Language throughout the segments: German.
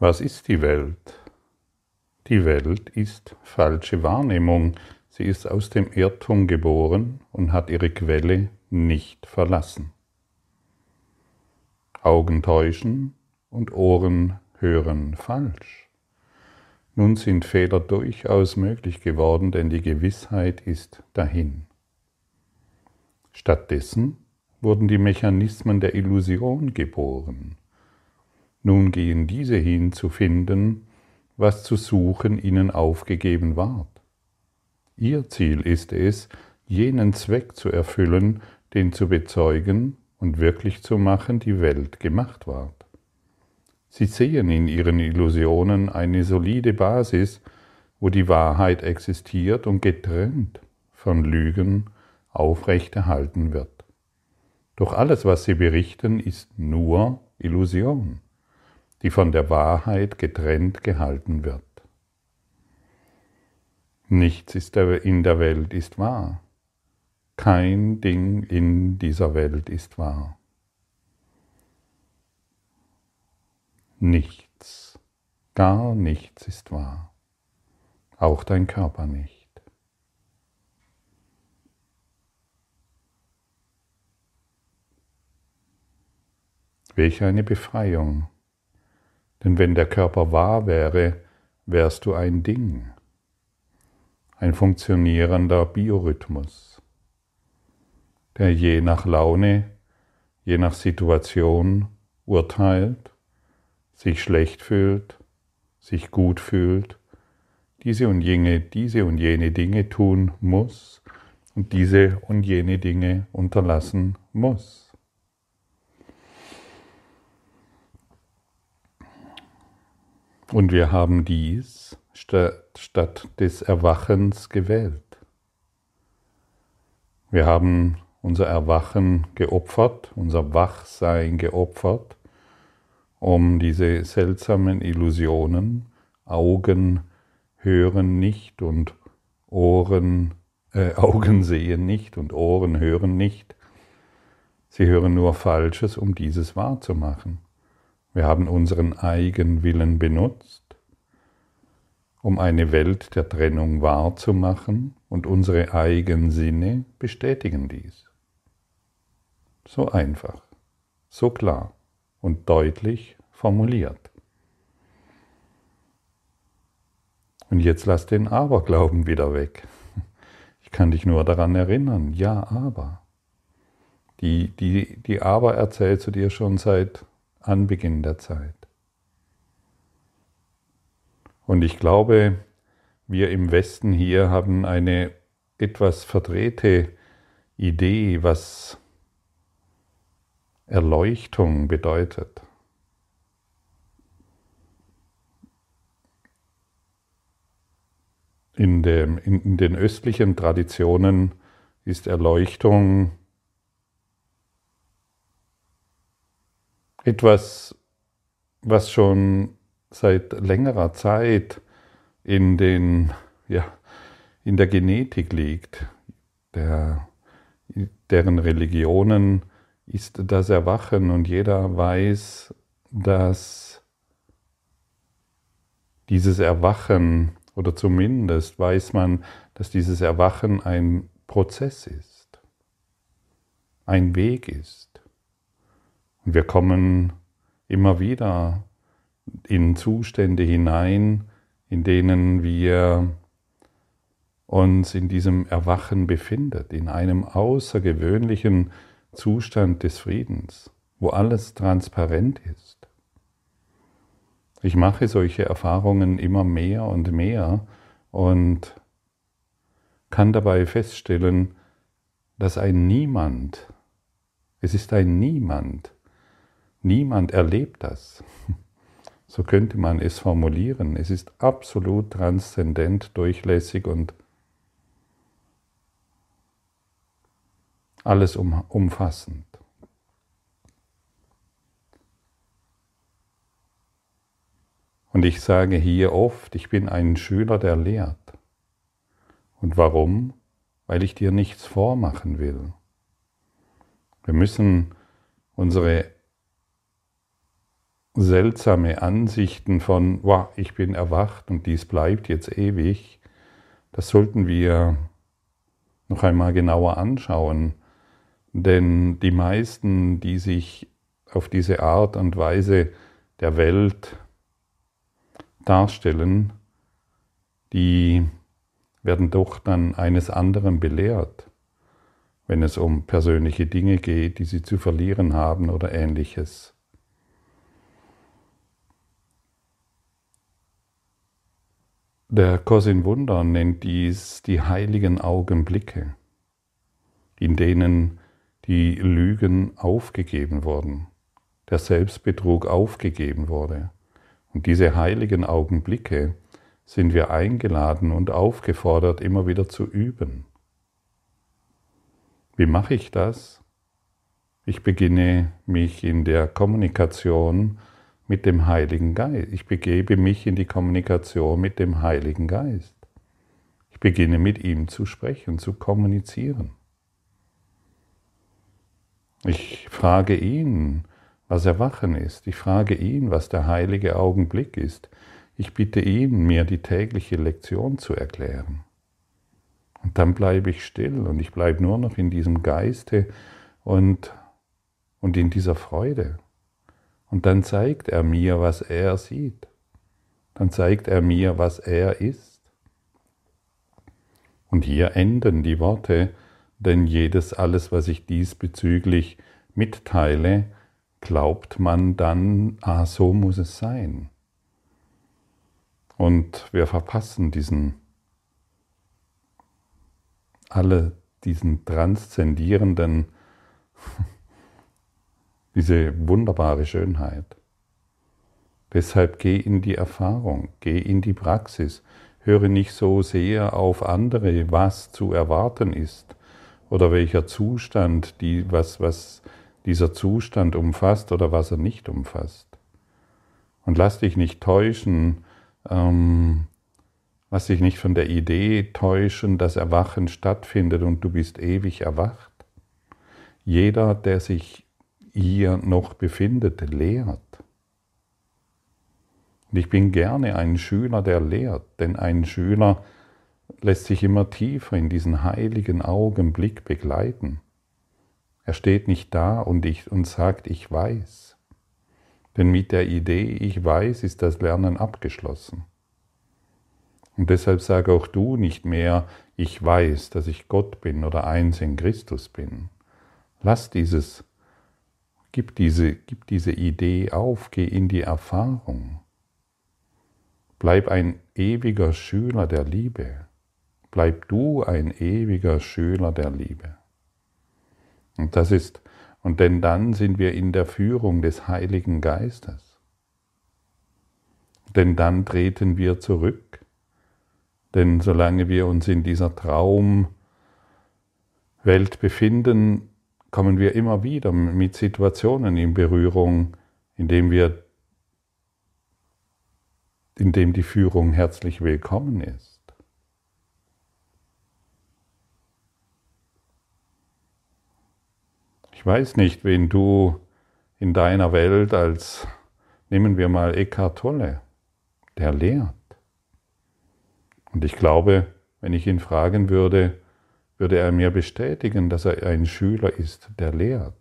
Was ist die Welt? Die Welt ist falsche Wahrnehmung. Sie ist aus dem Irrtum geboren und hat ihre Quelle nicht verlassen. Augen täuschen und Ohren hören falsch. Nun sind Fehler durchaus möglich geworden, denn die Gewissheit ist dahin. Stattdessen wurden die Mechanismen der Illusion geboren. Nun gehen diese hin zu finden, was zu suchen ihnen aufgegeben ward. Ihr Ziel ist es, jenen Zweck zu erfüllen, den zu bezeugen und wirklich zu machen die Welt gemacht ward. Sie sehen in ihren Illusionen eine solide Basis, wo die Wahrheit existiert und getrennt von Lügen aufrechterhalten wird. Doch alles, was sie berichten, ist nur Illusion, die von der Wahrheit getrennt gehalten wird. Nichts ist in der Welt ist wahr. Kein Ding in dieser Welt ist wahr. Nichts, gar nichts ist wahr. Auch dein Körper nicht. Welch eine Befreiung. Denn wenn der Körper wahr wäre, wärst du ein Ding ein funktionierender Biorhythmus, der je nach Laune, je nach Situation urteilt, sich schlecht fühlt, sich gut fühlt, diese und jene, diese und jene Dinge tun muss und diese und jene Dinge unterlassen muss. Und wir haben dies statt des Erwachens gewählt. Wir haben unser Erwachen geopfert, unser Wachsein geopfert, um diese seltsamen Illusionen, Augen hören nicht und Ohren, äh, Augen sehen nicht und Ohren hören nicht. Sie hören nur Falsches, um dieses wahrzumachen. Wir haben unseren Eigenwillen benutzt um eine Welt der Trennung wahrzumachen und unsere eigenen Sinne bestätigen dies. So einfach, so klar und deutlich formuliert. Und jetzt lass den Aberglauben wieder weg. Ich kann dich nur daran erinnern, ja, aber. Die, die, die Aber erzählst du dir schon seit Anbeginn der Zeit. Und ich glaube, wir im Westen hier haben eine etwas verdrehte Idee, was Erleuchtung bedeutet. In, dem, in, den östlichen Traditionen ist Erleuchtung etwas, was schon seit längerer Zeit in, den, ja, in der Genetik liegt, der, deren Religionen ist das Erwachen und jeder weiß, dass dieses Erwachen oder zumindest weiß man, dass dieses Erwachen ein Prozess ist, ein Weg ist. Wir kommen immer wieder in Zustände hinein, in denen wir uns in diesem Erwachen befindet, in einem außergewöhnlichen Zustand des Friedens, wo alles transparent ist. Ich mache solche Erfahrungen immer mehr und mehr und kann dabei feststellen, dass ein Niemand, es ist ein Niemand, niemand erlebt das. So könnte man es formulieren. Es ist absolut transzendent, durchlässig und alles umfassend. Und ich sage hier oft, ich bin ein Schüler, der lehrt. Und warum? Weil ich dir nichts vormachen will. Wir müssen unsere seltsame Ansichten von, wow, ich bin erwacht und dies bleibt jetzt ewig, das sollten wir noch einmal genauer anschauen. Denn die meisten, die sich auf diese Art und Weise der Welt darstellen, die werden doch dann eines anderen belehrt, wenn es um persönliche Dinge geht, die sie zu verlieren haben oder ähnliches. Der Cosin Wunder nennt dies die heiligen Augenblicke, in denen die Lügen aufgegeben wurden, der Selbstbetrug aufgegeben wurde. Und diese heiligen Augenblicke sind wir eingeladen und aufgefordert, immer wieder zu üben. Wie mache ich das? Ich beginne mich in der Kommunikation mit dem Heiligen Geist. Ich begebe mich in die Kommunikation mit dem Heiligen Geist. Ich beginne mit ihm zu sprechen, zu kommunizieren. Ich frage ihn, was Erwachen ist. Ich frage ihn, was der heilige Augenblick ist. Ich bitte ihn, mir die tägliche Lektion zu erklären. Und dann bleibe ich still und ich bleibe nur noch in diesem Geiste und, und in dieser Freude. Und dann zeigt er mir, was er sieht. Dann zeigt er mir, was er ist. Und hier enden die Worte, denn jedes alles, was ich diesbezüglich mitteile, glaubt man dann, ah, so muss es sein. Und wir verpassen diesen, alle diesen transzendierenden diese wunderbare Schönheit. Deshalb geh in die Erfahrung, geh in die Praxis, höre nicht so sehr auf andere, was zu erwarten ist oder welcher Zustand, die, was, was dieser Zustand umfasst oder was er nicht umfasst. Und lass dich nicht täuschen, ähm, lass dich nicht von der Idee täuschen, dass Erwachen stattfindet und du bist ewig erwacht. Jeder, der sich ihr noch befindet, lehrt. Und ich bin gerne ein Schüler, der lehrt, denn ein Schüler lässt sich immer tiefer in diesen heiligen Augenblick begleiten. Er steht nicht da und, ich, und sagt, ich weiß. Denn mit der Idee, ich weiß, ist das Lernen abgeschlossen. Und deshalb sage auch du nicht mehr, ich weiß, dass ich Gott bin oder eins in Christus bin. Lass dieses Gib diese, gib diese Idee auf, geh in die Erfahrung. Bleib ein ewiger Schüler der Liebe. Bleib du ein ewiger Schüler der Liebe. Und das ist, und denn dann sind wir in der Führung des Heiligen Geistes. Denn dann treten wir zurück. Denn solange wir uns in dieser Traumwelt befinden, kommen wir immer wieder mit Situationen in Berührung, indem wir, indem die Führung herzlich willkommen ist. Ich weiß nicht, wen du in deiner Welt als, nehmen wir mal Eckhart Tolle, der lehrt. Und ich glaube, wenn ich ihn fragen würde, würde er mir bestätigen, dass er ein Schüler ist, der lehrt.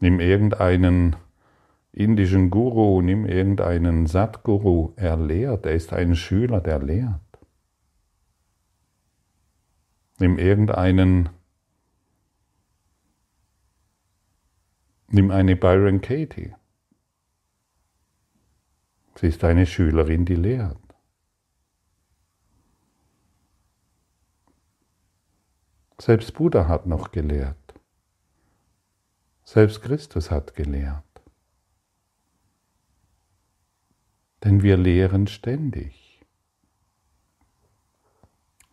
Nimm irgendeinen indischen Guru, nimm irgendeinen Satguru, er lehrt, er ist ein Schüler, der lehrt. Nimm irgendeinen, nimm eine Byron Katie. Sie ist eine Schülerin, die lehrt. Selbst Buddha hat noch gelehrt. Selbst Christus hat gelehrt. Denn wir lehren ständig.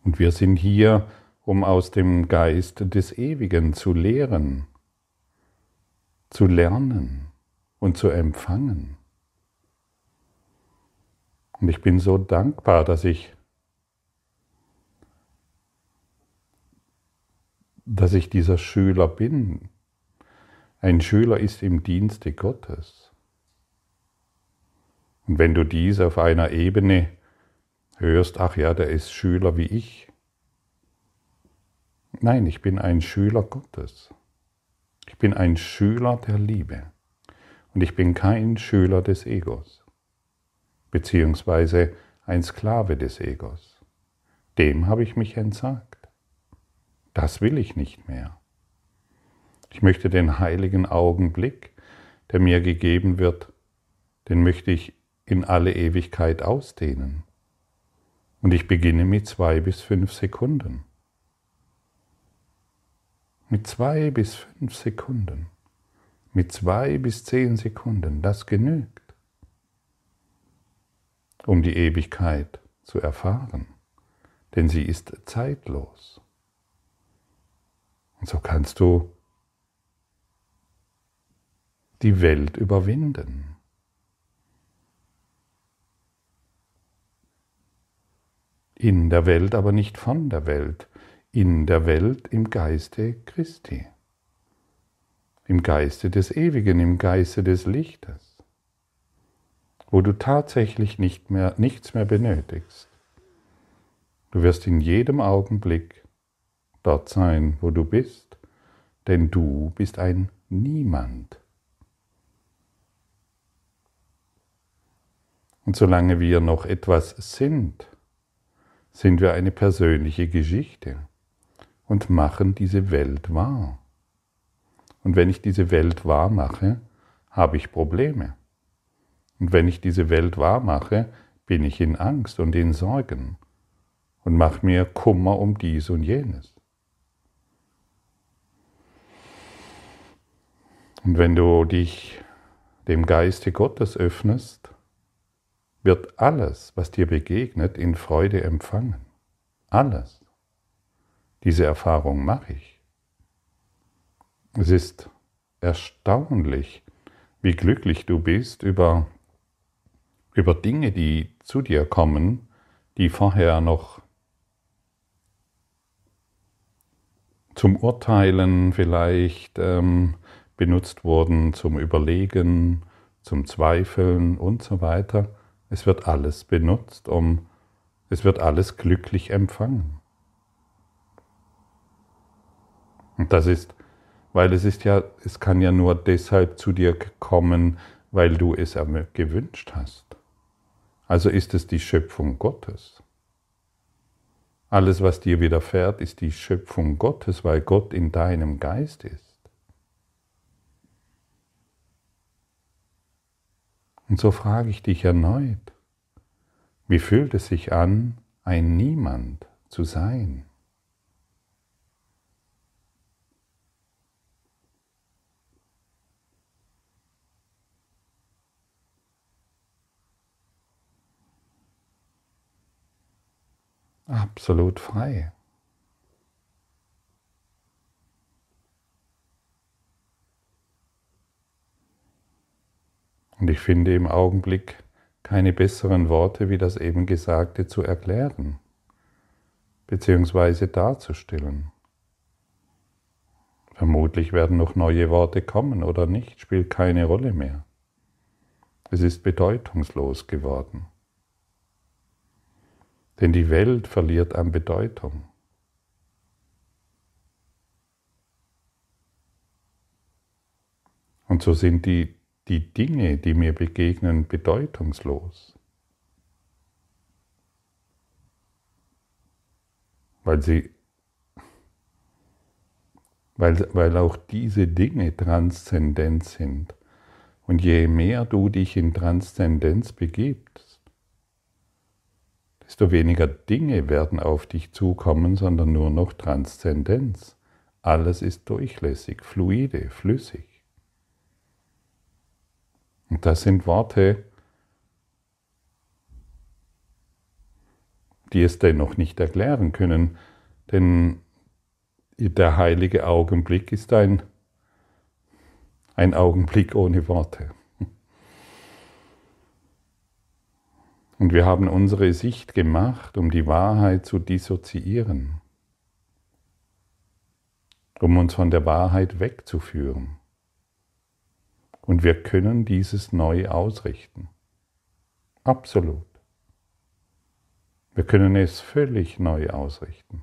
Und wir sind hier, um aus dem Geist des Ewigen zu lehren, zu lernen und zu empfangen. Und ich bin so dankbar, dass ich dass ich dieser Schüler bin. Ein Schüler ist im Dienste Gottes. Und wenn du dies auf einer Ebene hörst, ach ja, der ist Schüler wie ich. Nein, ich bin ein Schüler Gottes. Ich bin ein Schüler der Liebe. Und ich bin kein Schüler des Egos, beziehungsweise ein Sklave des Egos. Dem habe ich mich entsagt. Das will ich nicht mehr. Ich möchte den heiligen Augenblick, der mir gegeben wird, den möchte ich in alle Ewigkeit ausdehnen. Und ich beginne mit zwei bis fünf Sekunden. Mit zwei bis fünf Sekunden. Mit zwei bis zehn Sekunden. Das genügt, um die Ewigkeit zu erfahren. Denn sie ist zeitlos. Und so kannst du die Welt überwinden. In der Welt, aber nicht von der Welt. In der Welt im Geiste Christi. Im Geiste des Ewigen, im Geiste des Lichtes. Wo du tatsächlich nicht mehr, nichts mehr benötigst. Du wirst in jedem Augenblick dort sein, wo du bist, denn du bist ein Niemand. Und solange wir noch etwas sind, sind wir eine persönliche Geschichte und machen diese Welt wahr. Und wenn ich diese Welt wahr mache, habe ich Probleme. Und wenn ich diese Welt wahr mache, bin ich in Angst und in Sorgen und mache mir Kummer um dies und jenes. Und wenn du dich dem Geiste Gottes öffnest, wird alles, was dir begegnet, in Freude empfangen. Alles. Diese Erfahrung mache ich. Es ist erstaunlich, wie glücklich du bist über, über Dinge, die zu dir kommen, die vorher noch zum Urteilen vielleicht ähm, benutzt wurden, zum Überlegen, zum Zweifeln und so weiter. Es wird alles benutzt, um, es wird alles glücklich empfangen. Und das ist, weil es ist ja, es kann ja nur deshalb zu dir kommen, weil du es gewünscht hast. Also ist es die Schöpfung Gottes. Alles, was dir widerfährt, ist die Schöpfung Gottes, weil Gott in deinem Geist ist. Und so frage ich dich erneut, wie fühlt es sich an, ein Niemand zu sein? Absolut frei. Und ich finde im Augenblick keine besseren Worte, wie das eben Gesagte zu erklären bzw. darzustellen. Vermutlich werden noch neue Worte kommen oder nicht, spielt keine Rolle mehr. Es ist bedeutungslos geworden. Denn die Welt verliert an Bedeutung. Und so sind die die Dinge, die mir begegnen, bedeutungslos. Weil sie, weil, weil auch diese Dinge transzendent sind. Und je mehr du dich in Transzendenz begibst, desto weniger Dinge werden auf dich zukommen, sondern nur noch Transzendenz. Alles ist durchlässig, fluide, flüssig. Und das sind Worte, die es dennoch nicht erklären können, denn der heilige Augenblick ist ein, ein Augenblick ohne Worte. Und wir haben unsere Sicht gemacht, um die Wahrheit zu dissoziieren, um uns von der Wahrheit wegzuführen. Und wir können dieses neu ausrichten. Absolut. Wir können es völlig neu ausrichten.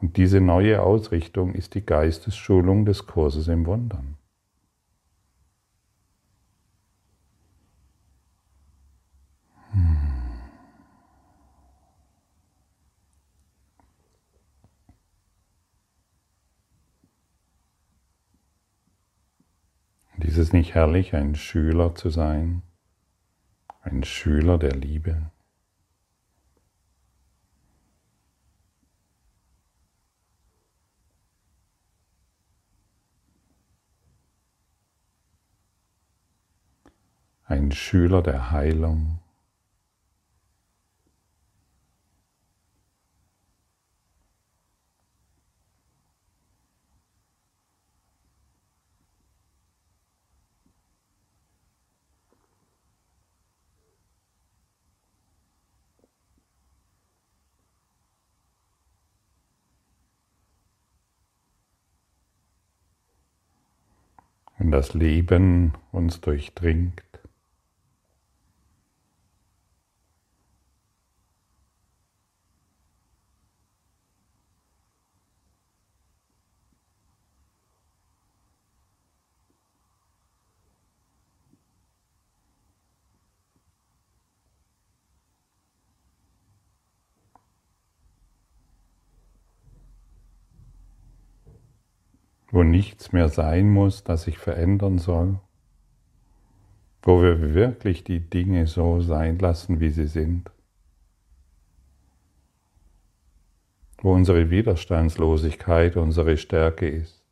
Und diese neue Ausrichtung ist die Geistesschulung des Kurses im Wundern. Ist es nicht herrlich, ein Schüler zu sein? Ein Schüler der Liebe? Ein Schüler der Heilung? Das Leben uns durchdringt. Wo nichts mehr sein muss, das sich verändern soll, wo wir wirklich die Dinge so sein lassen, wie sie sind, wo unsere Widerstandslosigkeit unsere Stärke ist,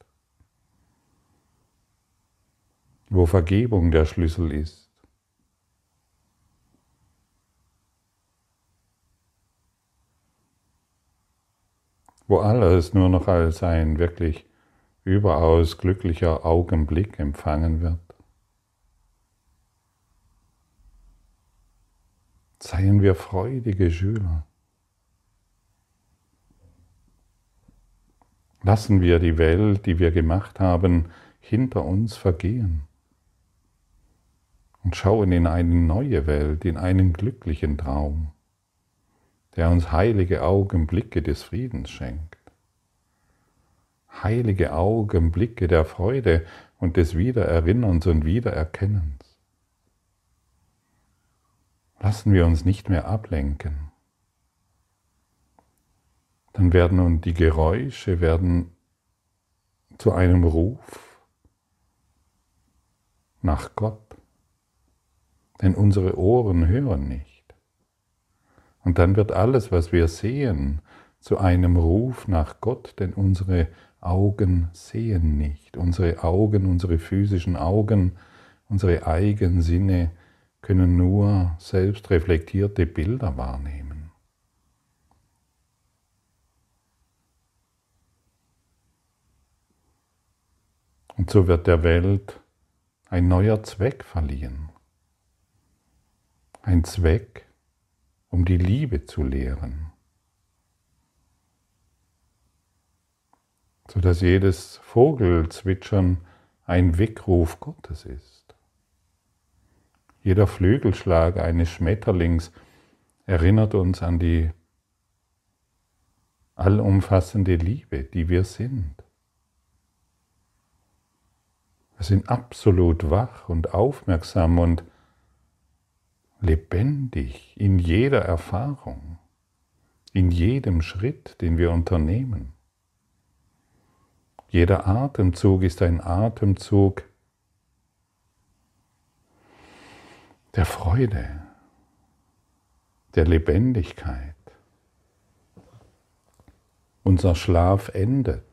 wo Vergebung der Schlüssel ist. wo alles nur noch als ein wirklich überaus glücklicher Augenblick empfangen wird. Seien wir freudige Schüler. Lassen wir die Welt, die wir gemacht haben, hinter uns vergehen und schauen in eine neue Welt, in einen glücklichen Traum, der uns heilige Augenblicke des Friedens schenkt heilige Augenblicke der Freude und des Wiedererinnerns und Wiedererkennens. Lassen wir uns nicht mehr ablenken. Dann werden nun die Geräusche werden zu einem Ruf nach Gott. Denn unsere Ohren hören nicht. Und dann wird alles, was wir sehen, zu einem Ruf nach Gott, denn unsere Augen sehen nicht. Unsere Augen, unsere physischen Augen, unsere eigenen Sinne können nur selbst reflektierte Bilder wahrnehmen. Und so wird der Welt ein neuer Zweck verliehen. Ein Zweck, um die Liebe zu lehren. Sodass jedes Vogelzwitschern ein Weckruf Gottes ist. Jeder Flügelschlag eines Schmetterlings erinnert uns an die allumfassende Liebe, die wir sind. Wir sind absolut wach und aufmerksam und lebendig in jeder Erfahrung, in jedem Schritt, den wir unternehmen. Jeder Atemzug ist ein Atemzug der Freude, der Lebendigkeit. Unser Schlaf endet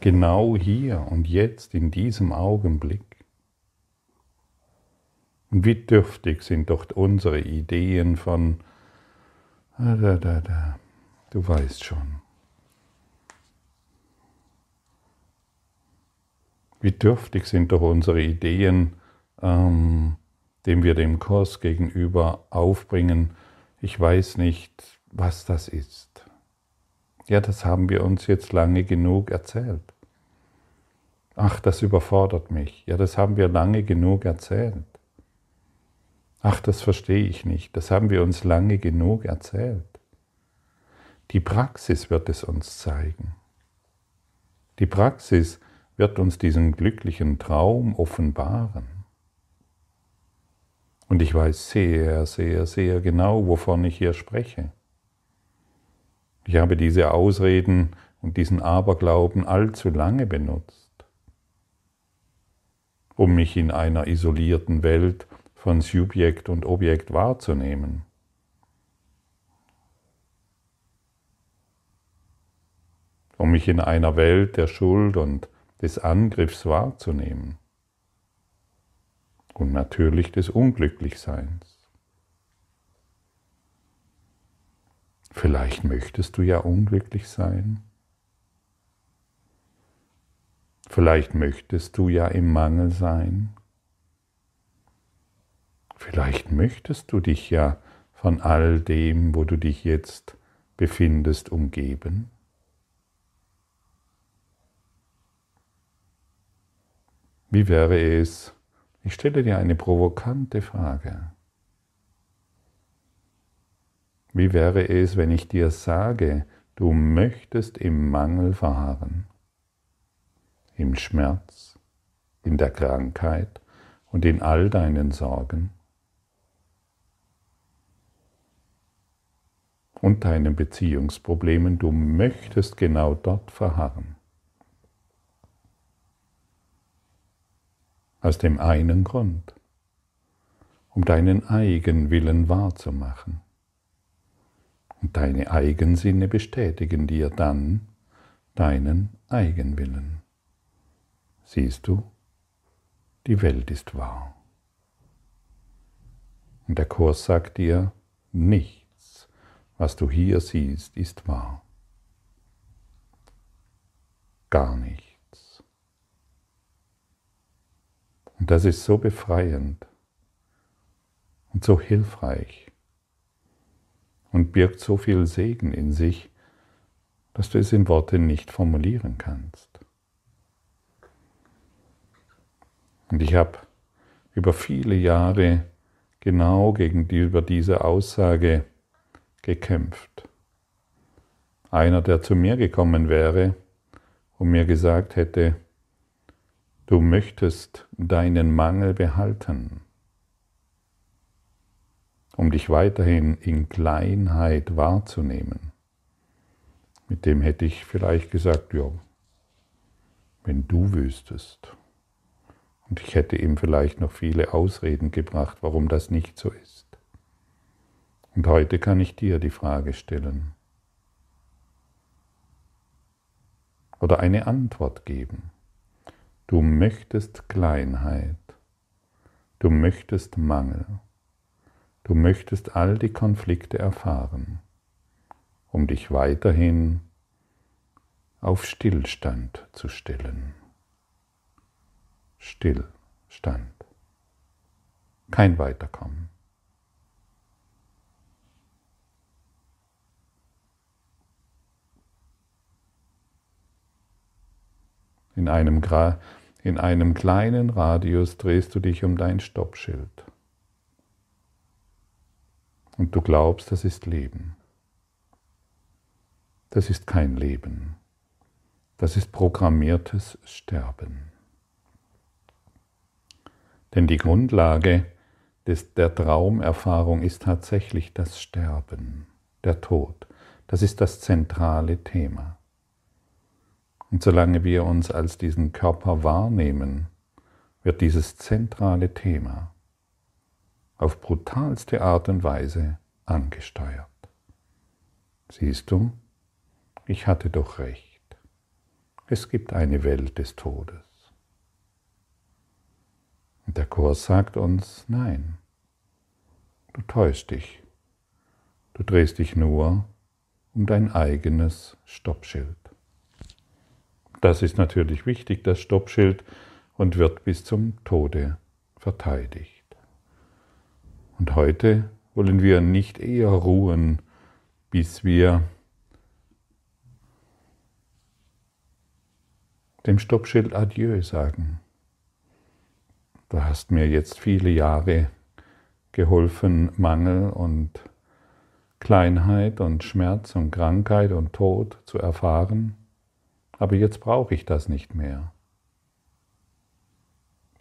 genau hier und jetzt in diesem Augenblick. Und wie dürftig sind doch unsere Ideen von, ah, du weißt schon. Wie dürftig sind doch unsere Ideen, ähm, dem wir dem Kurs gegenüber aufbringen. Ich weiß nicht, was das ist. Ja, das haben wir uns jetzt lange genug erzählt. Ach, das überfordert mich. Ja, das haben wir lange genug erzählt. Ach, das verstehe ich nicht. Das haben wir uns lange genug erzählt. Die Praxis wird es uns zeigen. Die Praxis wird uns diesen glücklichen Traum offenbaren. Und ich weiß sehr, sehr, sehr genau, wovon ich hier spreche. Ich habe diese Ausreden und diesen Aberglauben allzu lange benutzt, um mich in einer isolierten Welt von Subjekt und Objekt wahrzunehmen. Um mich in einer Welt der Schuld und des Angriffs wahrzunehmen. Und natürlich des Unglücklichseins. Vielleicht möchtest du ja unglücklich sein. Vielleicht möchtest du ja im Mangel sein. Vielleicht möchtest du dich ja von all dem, wo du dich jetzt befindest, umgeben. Wie wäre es, ich stelle dir eine provokante Frage. Wie wäre es, wenn ich dir sage, du möchtest im Mangel verharren, im Schmerz, in der Krankheit und in all deinen Sorgen? und deinen Beziehungsproblemen, du möchtest genau dort verharren. Aus dem einen Grund, um deinen Eigenwillen wahrzumachen. Und deine Eigensinne bestätigen dir dann deinen Eigenwillen. Siehst du, die Welt ist wahr. Und der Kurs sagt dir, nicht was du hier siehst, ist wahr. Gar nichts. Und das ist so befreiend und so hilfreich und birgt so viel Segen in sich, dass du es in Worte nicht formulieren kannst. Und ich habe über viele Jahre genau gegenüber dieser Aussage gekämpft. Einer, der zu mir gekommen wäre und mir gesagt hätte, du möchtest deinen Mangel behalten, um dich weiterhin in Kleinheit wahrzunehmen. Mit dem hätte ich vielleicht gesagt, ja, wenn du wüsstest. Und ich hätte ihm vielleicht noch viele Ausreden gebracht, warum das nicht so ist. Und heute kann ich dir die Frage stellen oder eine Antwort geben. Du möchtest Kleinheit, du möchtest Mangel, du möchtest all die Konflikte erfahren, um dich weiterhin auf Stillstand zu stellen. Stillstand. Kein Weiterkommen. In einem, in einem kleinen Radius drehst du dich um dein Stoppschild. Und du glaubst, das ist Leben. Das ist kein Leben. Das ist programmiertes Sterben. Denn die Grundlage des, der Traumerfahrung ist tatsächlich das Sterben, der Tod. Das ist das zentrale Thema. Und solange wir uns als diesen Körper wahrnehmen, wird dieses zentrale Thema auf brutalste Art und Weise angesteuert. Siehst du, ich hatte doch recht. Es gibt eine Welt des Todes. Und der Kurs sagt uns, nein, du täuschst dich. Du drehst dich nur um dein eigenes Stoppschild. Das ist natürlich wichtig, das Stoppschild, und wird bis zum Tode verteidigt. Und heute wollen wir nicht eher ruhen, bis wir dem Stoppschild Adieu sagen. Du hast mir jetzt viele Jahre geholfen, Mangel und Kleinheit und Schmerz und Krankheit und Tod zu erfahren, aber jetzt brauche ich das nicht mehr.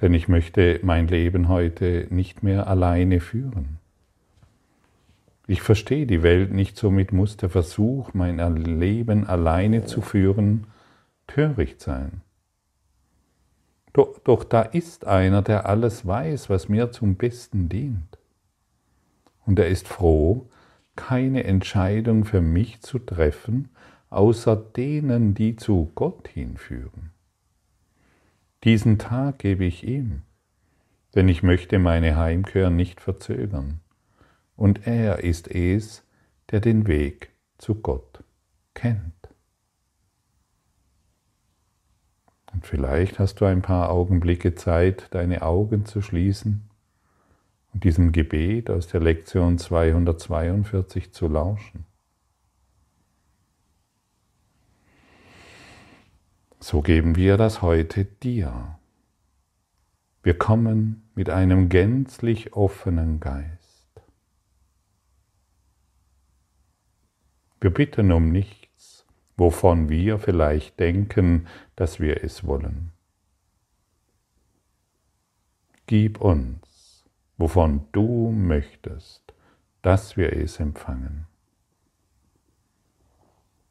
Denn ich möchte mein Leben heute nicht mehr alleine führen. Ich verstehe die Welt nicht, somit muss der Versuch, mein Leben alleine zu führen, töricht sein. Doch, doch da ist einer, der alles weiß, was mir zum Besten dient. Und er ist froh, keine Entscheidung für mich zu treffen, außer denen, die zu Gott hinführen. Diesen Tag gebe ich ihm, denn ich möchte meine Heimkehr nicht verzögern. Und er ist es, der den Weg zu Gott kennt. Und vielleicht hast du ein paar Augenblicke Zeit, deine Augen zu schließen und diesem Gebet aus der Lektion 242 zu lauschen. So geben wir das heute dir. Wir kommen mit einem gänzlich offenen Geist. Wir bitten um nichts, wovon wir vielleicht denken, dass wir es wollen. Gib uns, wovon du möchtest, dass wir es empfangen.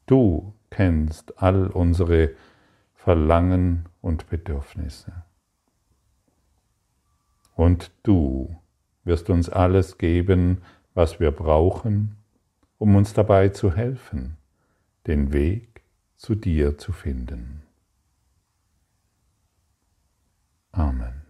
Du kennst all unsere Verlangen und Bedürfnisse. Und du wirst uns alles geben, was wir brauchen, um uns dabei zu helfen, den Weg zu dir zu finden. Amen.